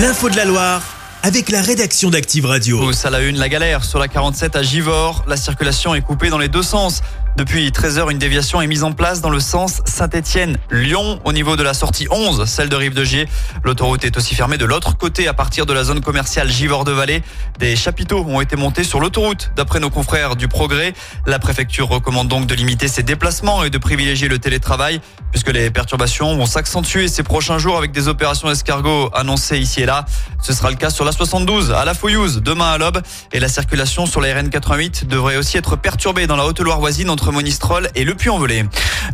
L'info de la Loire avec la rédaction d'Active Radio. Tous à la une, la galère sur la 47 à Givors. La circulation est coupée dans les deux sens. Depuis 13h, une déviation est mise en place dans le sens Saint-Étienne-Lyon au niveau de la sortie 11, celle de Rive de Gier. L'autoroute est aussi fermée de l'autre côté à partir de la zone commerciale Givors-de-Vallée. Des chapiteaux ont été montés sur l'autoroute. D'après nos confrères du Progrès, la préfecture recommande donc de limiter ses déplacements et de privilégier le télétravail puisque les perturbations vont s'accentuer ces prochains jours avec des opérations escargot annoncées ici et là. Ce sera le cas sur la 72 à la Fouillouse demain à l'aube et la circulation sur la RN 88 devrait aussi être perturbée dans la Haute-Loire voisine Monistrol et Le Puy-en-Velay.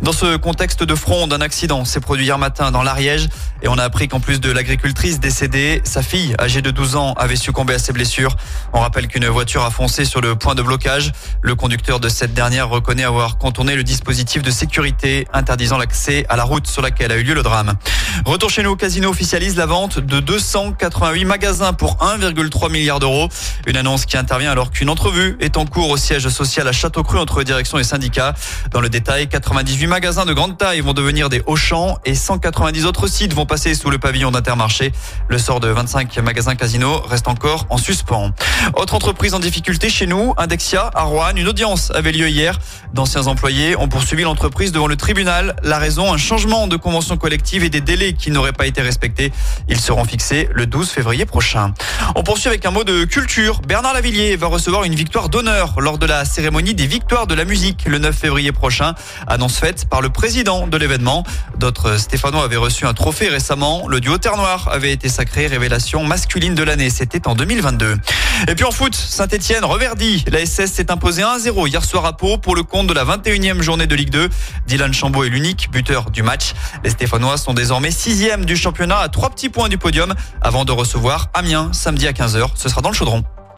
Dans ce contexte de front, un accident s'est produit hier matin dans l'Ariège et on a appris qu'en plus de l'agricultrice décédée, sa fille, âgée de 12 ans, avait succombé à ses blessures. On rappelle qu'une voiture a foncé sur le point de blocage. Le conducteur de cette dernière reconnaît avoir contourné le dispositif de sécurité interdisant l'accès à la route sur laquelle a eu lieu le drame. Retour chez nous, Casino officialise la vente de 288 magasins pour 1,3 milliard d'euros. Une annonce qui intervient alors qu'une entrevue est en cours au siège social à Château-Cru entre direction et dans le détail, 98 magasins de grande taille vont devenir des Auchan et 190 autres sites vont passer sous le pavillon d'Intermarché. Le sort de 25 magasins Casino reste encore en suspens. Autre entreprise en difficulté chez nous, Indexia à Rouen. Une audience avait lieu hier. D'anciens employés ont poursuivi l'entreprise devant le tribunal. La raison, un changement de convention collective et des délais qui n'auraient pas été respectés. Ils seront fixés le 12 février prochain. On poursuit avec un mot de culture. Bernard Lavillier va recevoir une victoire d'honneur lors de la cérémonie des victoires de la musique le 9 février prochain. Annonce faite par le président de l'événement. D'autres Stéphanois avaient reçu un trophée récemment. Le duo Terre Noire avait été sacré révélation masculine de l'année. C'était en 2022. Et puis en foot, Saint-Etienne reverdi. La SS s'est imposée 1-0 hier soir à Pau pour le compte de la 21e journée de Ligue 2. Dylan Chambaud est l'unique buteur du match. Les Stéphanois sont désormais sixième du championnat à trois petits points du podium avant de recevoir Amiens samedi à 15h. Ce sera dans le chaudron.